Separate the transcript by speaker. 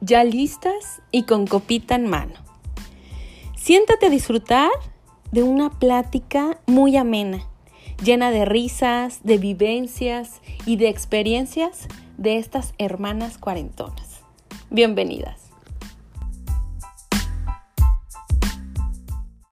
Speaker 1: ya listas y con copita en mano. Siéntate a disfrutar de una plática muy amena, llena de risas, de vivencias y de experiencias de estas hermanas cuarentonas. Bienvenidas.